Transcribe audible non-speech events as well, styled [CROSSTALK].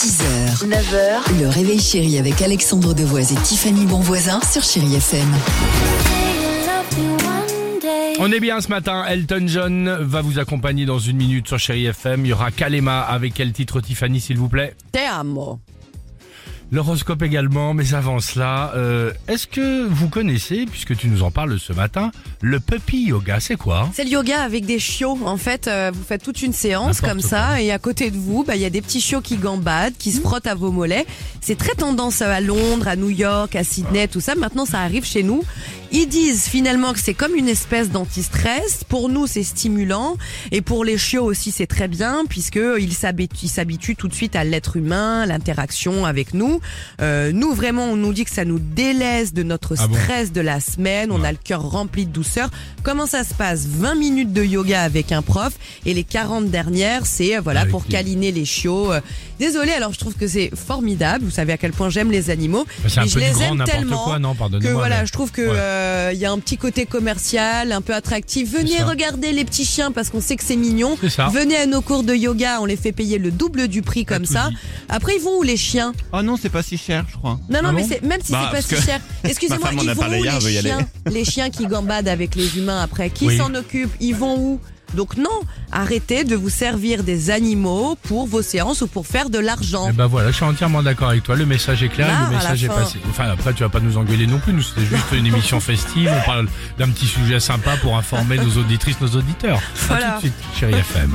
6h, 9h, le réveil chéri avec Alexandre Devoise et Tiffany Bonvoisin sur Chérie FM. On est bien ce matin, Elton John va vous accompagner dans une minute sur Chéri FM. Il y aura Kalema avec quel titre Tiffany s'il vous plaît? Te amo. L'horoscope également, mais avant cela, euh, est-ce que vous connaissez, puisque tu nous en parles ce matin, le puppy yoga, c'est quoi? C'est le yoga avec des chiots. En fait, euh, vous faites toute une séance comme ça et à côté de vous, bah, il y a des petits chiots qui gambadent, qui se frottent à vos mollets. C'est très tendance à Londres, à New York, à Sydney, tout ça. Maintenant, ça arrive chez nous. Ils disent finalement que c'est comme une espèce d'anti-stress. Pour nous, c'est stimulant. Et pour les chiots aussi, c'est très bien puisque ils s'habituent, ils s'habituent tout de suite à l'être humain, l'interaction avec nous. Euh, nous, vraiment, on nous dit que ça nous délaisse de notre Ah bon stress de la semaine. On a le cœur rempli de douceur. Comment ça se passe? 20 minutes de yoga avec un prof et les 40 dernières, c'est euh, voilà Avec pour câliner les chiots. Euh, Désolé, alors je trouve que c'est formidable. Vous savez à quel point j'aime les animaux. Bah, mais je les grand aime tellement quoi, non, que voilà, mais- je trouve que Ouais. euh, il y a un petit côté commercial, un peu attractif. Venez regarder les petits chiens parce qu'on sait que c'est mignon. C'est ça. Venez à nos cours de yoga, on les fait payer le double du prix comme ça. dit. Après ils vont où les chiens? Oh non, c'est pas si cher, je crois. Non non Ah mais bon c'est même si Bah, c'est pas parce si cher. [LAUGHS] Excusez-moi, ils vont où hier, les chiens [LAUGHS] Les chiens qui gambadent avec les humains après, qui Oui. s'en occupe Ils vont où donc non, arrêtez de vous servir des animaux pour vos séances ou pour faire de l'argent. Eh ben voilà, je suis entièrement d'accord avec toi. Le message est clair, le message est fin. passé. Enfin, après, tu vas pas nous engueuler non plus. Nous, c'était [LAUGHS] juste une émission festive. On parle d'un petit sujet sympa pour informer nos auditrices, nos auditeurs. Voilà. À tout de suite, chérie FM.